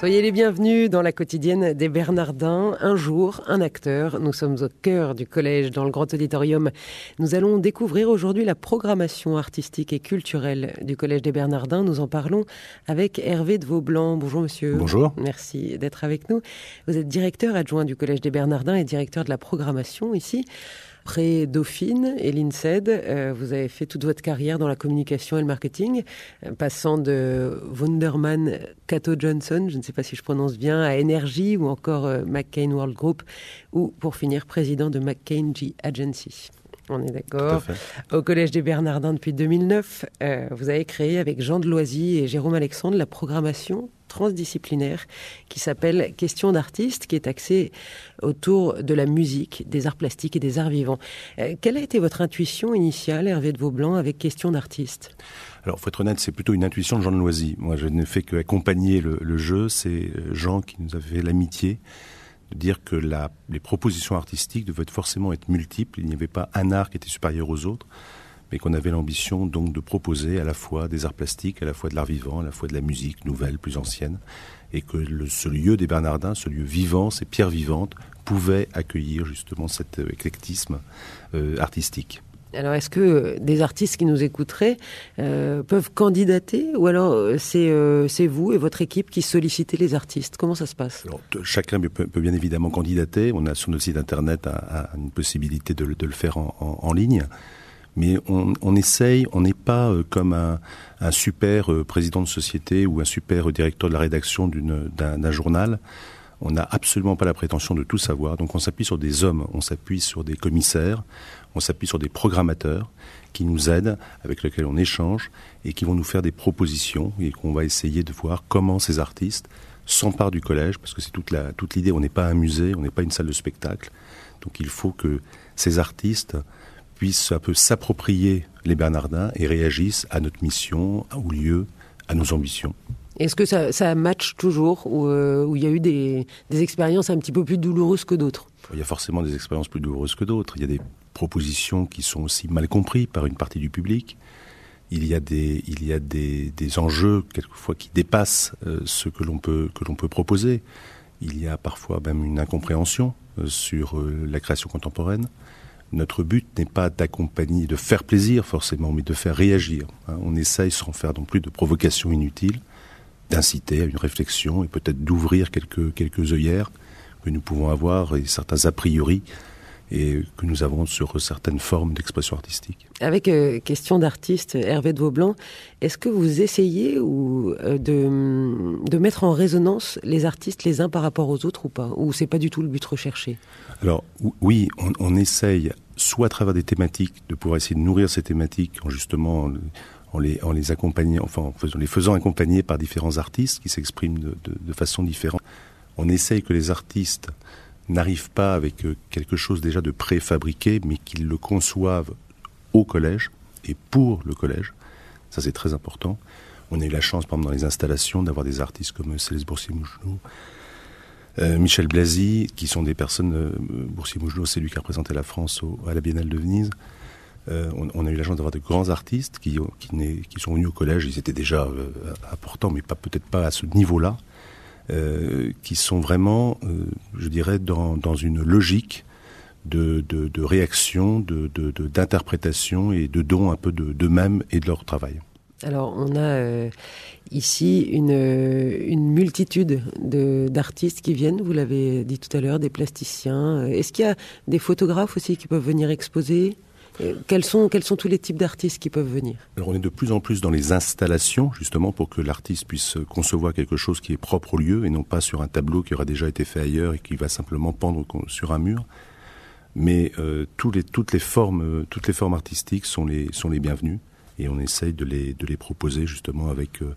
Soyez les bienvenus dans la quotidienne des Bernardins. Un jour, un acteur. Nous sommes au cœur du collège, dans le grand auditorium. Nous allons découvrir aujourd'hui la programmation artistique et culturelle du collège des Bernardins. Nous en parlons avec Hervé de Vaublanc. Bonjour monsieur. Bonjour. Merci d'être avec nous. Vous êtes directeur adjoint du collège des Bernardins et directeur de la programmation ici. Après Dauphine et l'INSED, euh, vous avez fait toute votre carrière dans la communication et le marketing, euh, passant de Wunderman Cato Johnson, je ne sais pas si je prononce bien, à Energy ou encore euh, McCain World Group, ou pour finir président de McCain G Agency. On est d'accord. Au Collège des Bernardins depuis 2009, vous avez créé avec Jean Deloisy et Jérôme Alexandre la programmation transdisciplinaire qui s'appelle Question d'artiste, qui est axée autour de la musique, des arts plastiques et des arts vivants. Euh, quelle a été votre intuition initiale, Hervé de Vaublanc, avec Question d'artiste? Alors, faut être honnête, c'est plutôt une intuition de Jean de Loisy. Moi, je n'ai fait qu'accompagner le, le jeu. C'est euh, Jean qui nous avait l'amitié de dire que les propositions artistiques devaient forcément être multiples. Il n'y avait pas un art qui était supérieur aux autres mais qu'on avait l'ambition donc de proposer à la fois des arts plastiques, à la fois de l'art vivant, à la fois de la musique nouvelle, plus ancienne, et que le, ce lieu des Bernardins, ce lieu vivant, ces pierres vivantes, pouvait accueillir justement cet euh, éclectisme euh, artistique. Alors, est-ce que des artistes qui nous écouteraient euh, peuvent candidater ou alors euh, c'est euh, vous et votre équipe qui sollicitez les artistes? Comment ça se passe? Alors, Chacun peut, peut, bien évidemment candidater. On a sur notre site internet une possibilité de, de le faire en, en, en ligne mais on, essaye, on n'est pas euh, comme un, super euh, président de société ou un super directeur de la rédaction d'un journal. On n'a absolument pas la prétention de tout savoir, donc on s'appuie sur des hommes, on s'appuie sur des commissaires, on s'appuie sur des programmateurs qui nous aident, avec lesquels on échange et qui vont nous faire des propositions et qu'on va essayer de voir comment ces artistes s'emparent du collège, parce que c'est toute l'idée. On n'est pas un musée, on n'est pas une salle de spectacle, donc il faut que ces artistes puissent un peu s'approprier les Bernardins et réagissent à notre mission, au lieu, à nos ambitions. Est-ce que ça, ça match toujours ou euh, il y a eu des, des, expériences un petit peu plus douloureuses que d'autres? Il y a forcément des expériences plus douloureuses que d'autres. Il y a des propositions qui sont aussi mal comprises par une partie du public. Il y a des, il y a des, des enjeux quelquefois qui dépassent euh, ce que l'on peut, que l'on peut proposer. Il y a parfois même une incompréhension euh, sur euh, la création contemporaine. Notre but n'est pas d'accompagner, de faire plaisir forcément, mais de faire réagir. Hein. On essaye, sans faire non plus de provocation inutile, d'inciter à une réflexion et peut-être d'ouvrir quelques, quelques œillères que nous pouvons avoir et certains a priori et que nous avons sur certaines formes d'expression artistique. Avec euh, question d'artiste, Hervé de Vaublanc, est-ce que vous essayez ou, euh, de, de mettre en résonance les artistes les uns par rapport aux autres ou pas? Ou c'est pas du tout le but recherché? Alors oui, on, on, essaye soit à travers des thématiques de pouvoir essayer de nourrir ces thématiques en justement en les, en les accompagnant, enfin en faisant, les faisant accompagner par différents artistes qui s'expriment de, de, de façon différente. On essaye que les artistes n'arrivent pas avec euh, quelque chose déjà de préfabriqué, mais qu'ils le conçoivent au collège et pour le collège. Ça, c'est très important. On a eu la chance, par exemple, dans les installations, d'avoir des artistes comme Céleste Boursier-Mougelot, euh, Michel Blasi, qui sont des personnes. Euh, Boursier-Mougelot, c'est lui qui a représenté la France à la Biennale de Venise. Euh, on, a eu la chance d'avoir de grands artistes qui, qui, sont venus au collège. Ils étaient déjà importants, mais peut-être pas à ce niveau-là. Euh, qui sont vraiment, euh, je dirais, dans, dans une logique de, de, de réaction, d'interprétation et de don un peu d'eux-mêmes et de leur travail. Alors, on a euh, ici une, une multitude d'artistes qui viennent, vous l'avez dit tout à l'heure, des plasticiens. Est-ce qu'il y a des photographes aussi qui peuvent venir exposer? Quels sont, quels sont tous les types d'artistes qui peuvent venir? Alors on est de plus en plus dans les installations, justement, pour que l'artiste puisse concevoir quelque chose qui est propre au lieu et non pas sur un tableau qui aura déjà été fait ailleurs et qui va simplement pendre sur un mur. Mais euh, les, toutes, les formes, toutes les formes artistiques sont les, sont les bienvenues et on essaye de les, de les proposer justement avec, euh,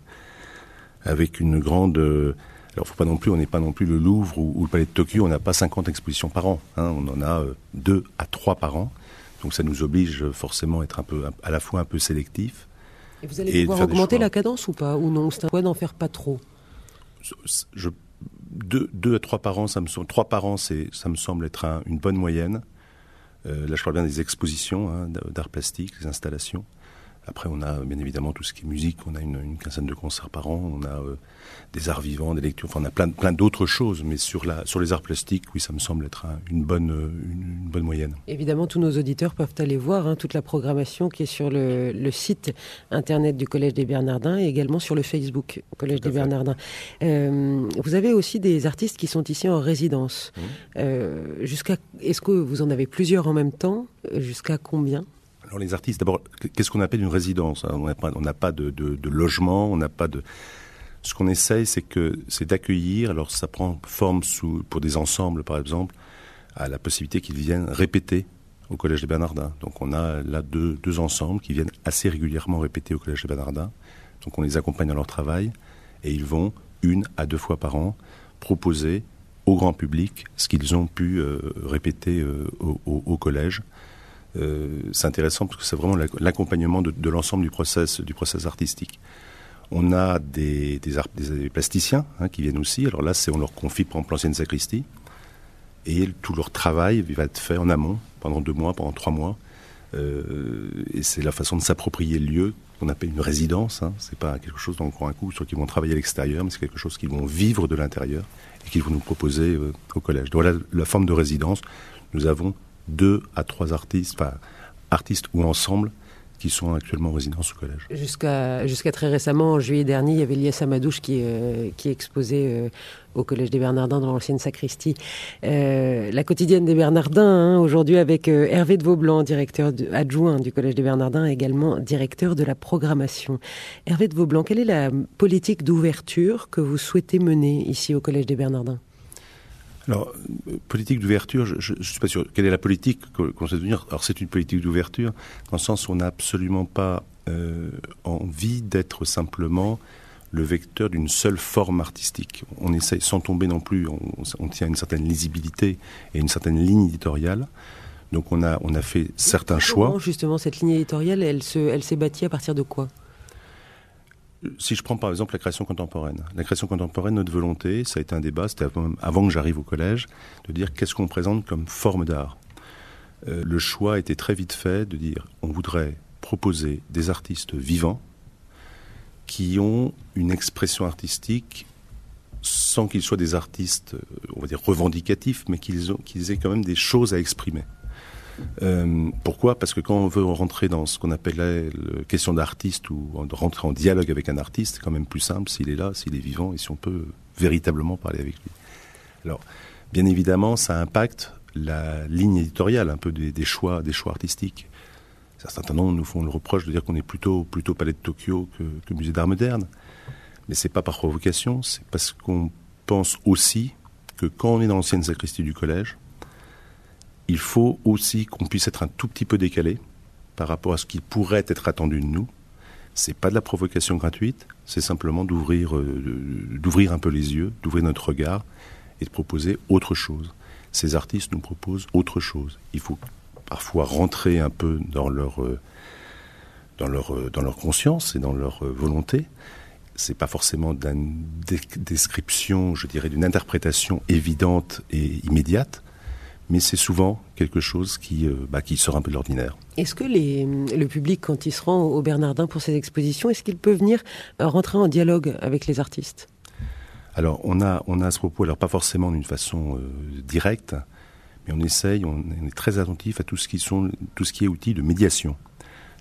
avec une grande... Euh, alors, faut pas non plus, on n'est pas non plus le Louvre ou, ou, le Palais de Tokyo, on n'a pas 50 expositions par an. Hein, on en a euh, deux à trois par an. Donc ça nous oblige forcément à être un peu, à la fois un peu sélectif. Et vous allez et pouvoir augmenter la cadence ou pas Ou non C'est un d'en faire pas trop je, deux, deux à trois par an, ça me semble, trois par an, ça me semble être une bonne moyenne. Euh, là, je parle bien des expositions hein, d'art plastique, des installations. Après, on a bien évidemment tout ce qui est musique. On a une, une quinzaine de concerts par an. On a euh, des arts vivants, des lectures. Enfin, on a plein, plein d'autres choses. Mais sur, la, sur les arts plastiques, oui, ça me semble être une, bonne, une, bonne moyenne. Évidemment, tous nos auditeurs peuvent aller voir hein, toute la programmation qui est sur le, le, site internet du Collège des Bernardins et également sur le Facebook Collège des Bernardins. Euh, vous avez aussi des artistes qui sont ici en résidence. Mmh. Euh, jusqu'à, est-ce que vous en avez plusieurs en même temps? Jusqu'à combien? Alors les artistes, d'abord, qu'est-ce qu'on appelle une résidence On n'a pas, de, logement, on n'a pas de. Ce qu'on essaye, c'est que c'est d'accueillir. Alors ça prend forme sous, pour des ensembles, par exemple, à la possibilité qu'ils viennent répéter au Collège des Bernardins. Donc on a là deux, deux ensembles qui viennent assez régulièrement répéter au Collège des Bernardins. Donc on les accompagne dans leur travail et ils vont une à deux fois par an proposer au grand public ce qu'ils ont pu euh, répéter euh, au, collège. Euh, c'est intéressant parce que c'est vraiment l'accompagnement de, l'ensemble du process, du process artistique. On a des, plasticiens hein, qui viennent aussi. Alors là, on leur confie par exemple l'ancienne sacristie et tout leur travail va être fait en amont pendant deux mois, pendant trois mois. Euh, et c'est la façon de s'approprier le lieu qu'on appelle une résidence. Hein. C'est pas quelque chose croit un coup sur qui vont travailler à l'extérieur, mais c'est quelque chose qu'ils vont vivre de l'intérieur et qu'ils vont nous proposer euh, au collège. Donc voilà la forme de résidence. Nous avons deux à trois artistes, enfin artistes ou ensemble, qui sont actuellement en résidence au collège. Jusqu'à très récemment, en juillet dernier, il y avait Lies Amadouche qui, euh, qui exposait euh, au Collège des Bernardins dans l'ancienne sacristie. Euh, la quotidienne des Bernardins, hein, aujourd'hui avec Hervé de Vaublanc, directeur adjoint du Collège des Bernardins, également directeur de la programmation. Hervé de Vaublanc, quelle est la politique d'ouverture que vous souhaitez mener ici au Collège des Bernardins? Alors, politique d'ouverture, je ne suis pas sûr. Quelle est la politique qu'on sait devenir? Alors, c'est une politique d'ouverture, dans le sens où on n'a absolument pas euh, envie d'être simplement le vecteur d'une seule forme artistique. On essaye, sans tomber non plus, on, on, tient une certaine lisibilité et une certaine ligne éditoriale. Donc, on a, on a fait certains choix. Justement, cette ligne éditoriale, elle s'est elle bâtie à partir de quoi? Si je prends par exemple la création contemporaine, la création contemporaine, notre volonté, ça a été un débat, c'était avant que j'arrive au collège, de dire qu'est-ce qu'on présente comme forme d'art. Euh, le choix était très vite fait de dire on voudrait proposer des artistes vivants qui ont une expression artistique sans qu'ils soient des artistes, on va dire revendicatifs, mais qu'ils aient quand même des choses à exprimer. Euh, pourquoi? Parce que quand on veut rentrer dans ce qu'on appelle la question d'artiste ou rentrer en dialogue avec un artiste, c'est quand même plus simple s'il est là, s'il est vivant et si on peut véritablement parler avec lui. Alors, bien évidemment, ça impacte la ligne éditoriale un peu des, des choix, des choix artistiques. Certains noms nous font le reproche de dire qu'on est plutôt plutôt Palais de Tokyo que, que Musée d'Art moderne, mais c'est pas par provocation, c'est parce qu'on pense aussi que quand on est dans l'ancienne sacristie du collège, il faut aussi qu'on puisse être un tout petit peu décalé par rapport à ce qui pourrait être attendu de nous. C'est pas de la provocation gratuite, c'est simplement d'ouvrir, euh, d'ouvrir un peu les yeux, d'ouvrir notre regard et de proposer autre chose. Ces artistes nous proposent autre chose. Il faut parfois rentrer un peu dans leur, euh, dans leur, euh, dans leur conscience et dans leur volonté. C'est pas forcément d'une description, je dirais, d'une interprétation évidente et immédiate mais c'est souvent quelque chose qui, euh, bah, qui sort un peu de l'ordinaire. Est-ce que les, le public, quand il se rend au Bernardin pour ces expositions, est-ce qu'il peut venir euh, rentrer en dialogue avec les artistes? Alors, on a, on a à ce propos, alors pas forcément d'une façon euh, directe, mais on essaye, on, est très attentif à tout ce qui, sont, tout ce qui est outils de médiation.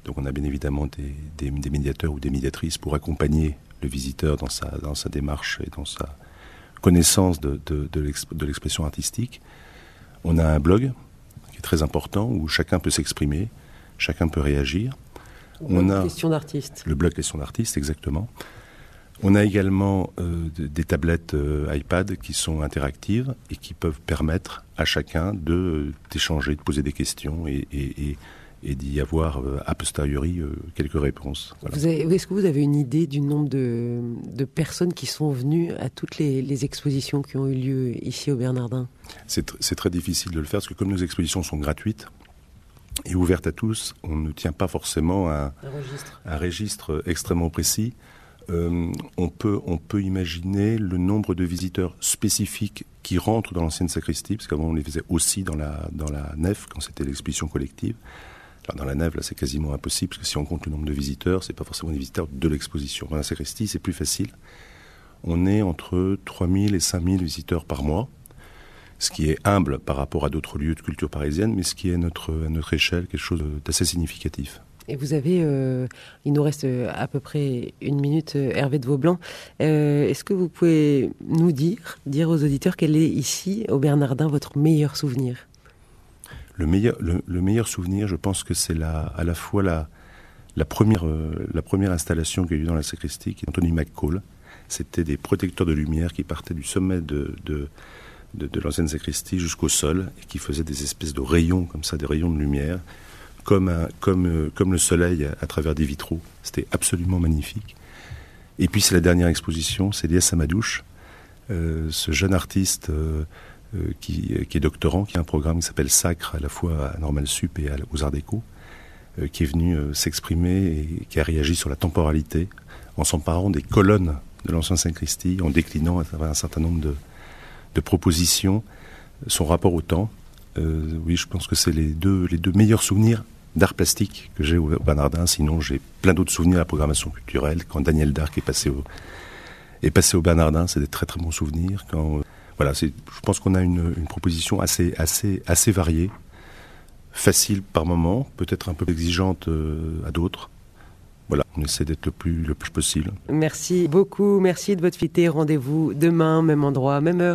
Donc on a bien évidemment des, des, des médiateurs ou des médiatrices pour accompagner le visiteur dans sa, dans sa démarche et dans sa connaissance de, de, de l'expression artistique. On a un blog qui est très important où chacun peut s'exprimer, chacun peut réagir. On a question d'artiste. Le blog question d'artiste, exactement. On a également euh, des tablettes euh, iPad qui sont interactives et qui peuvent permettre à chacun de euh, d'échanger, de poser des questions et, et, et, et d'y avoir euh, a posteriori euh, quelques réponses. Voilà. Est-ce que vous avez une idée du nombre de, de personnes qui sont venues à toutes les, les, expositions qui ont eu lieu ici au Bernardin? C'est très difficile de le faire parce que comme nos expositions sont gratuites, et ouvertes à tous, on ne tient pas forcément un, un, registre. un registre extrêmement précis. euh, on, peut, on peut imaginer le nombre de visiteurs spécifiques qui rentrent dans l'ancienne sacristie, parce qu'avant on les faisait aussi dans la, dans la nef, quand c'était l'exposition collective. Dans la nef, là, c'est quasiment impossible, parce que si on compte le nombre de visiteurs, c'est pas forcément des visiteurs de l'exposition. Dans la sacristie, c'est plus facile. On est entre 3000 et 5000 visiteurs par mois, ce qui est humble par rapport à d'autres lieux de culture parisienne, mais ce qui est à notre échelle quelque chose d'assez significatif. Et vous avez, euh, il nous reste euh, à peu près une minute, euh, Hervé de Vaublanc. Est-ce que vous pouvez nous dire, dire aux auditeurs, quel est ici, au Bernardin, votre meilleur souvenir? Le meilleur, le, meilleur souvenir, je pense que c'est la, à la fois la, la, première, la première installation qu'il y a eu dans la sacristie, qui est Anthony McCall. C'était des protecteurs de lumière qui partaient du sommet de, l'ancienne sacristie jusqu'au sol et qui faisaient des espèces de rayons, comme ça, des rayons de lumière euh, comme le soleil à, travers des vitraux. C'était absolument magnifique. Et puis c'est la dernière exposition, c'est Lies Amadouche, euh, ce jeune artiste euh, euh, qui, qui, est doctorant, qui a un programme qui s'appelle Sacre à la fois à Normal Sup et aux Arts Déco, qui est venu s'exprimer et qui a réagi sur la temporalité en s'emparant des colonnes de l'ancien Saint-Christie, en déclinant à travers un certain nombre de, propositions son rapport au temps. oui, je pense que c'est les deux, les deux meilleurs souvenirs d'art plastique que j'ai au Bernardin. Sinon, j'ai plein d'autres souvenirs à la programmation culturelle. Quand Daniel Darc est passé au, est passé au Bernardin, c'est des très très bons souvenirs. Euh, voilà, je pense qu'on a une, proposition assez variée, facile par moment, peut-être un peu exigeante euh, à d'autres. Voilà, on essaie d'être le plus, le plus possible. Merci beaucoup, merci de votre fidélité. Rendez-vous demain, même endroit, même heure.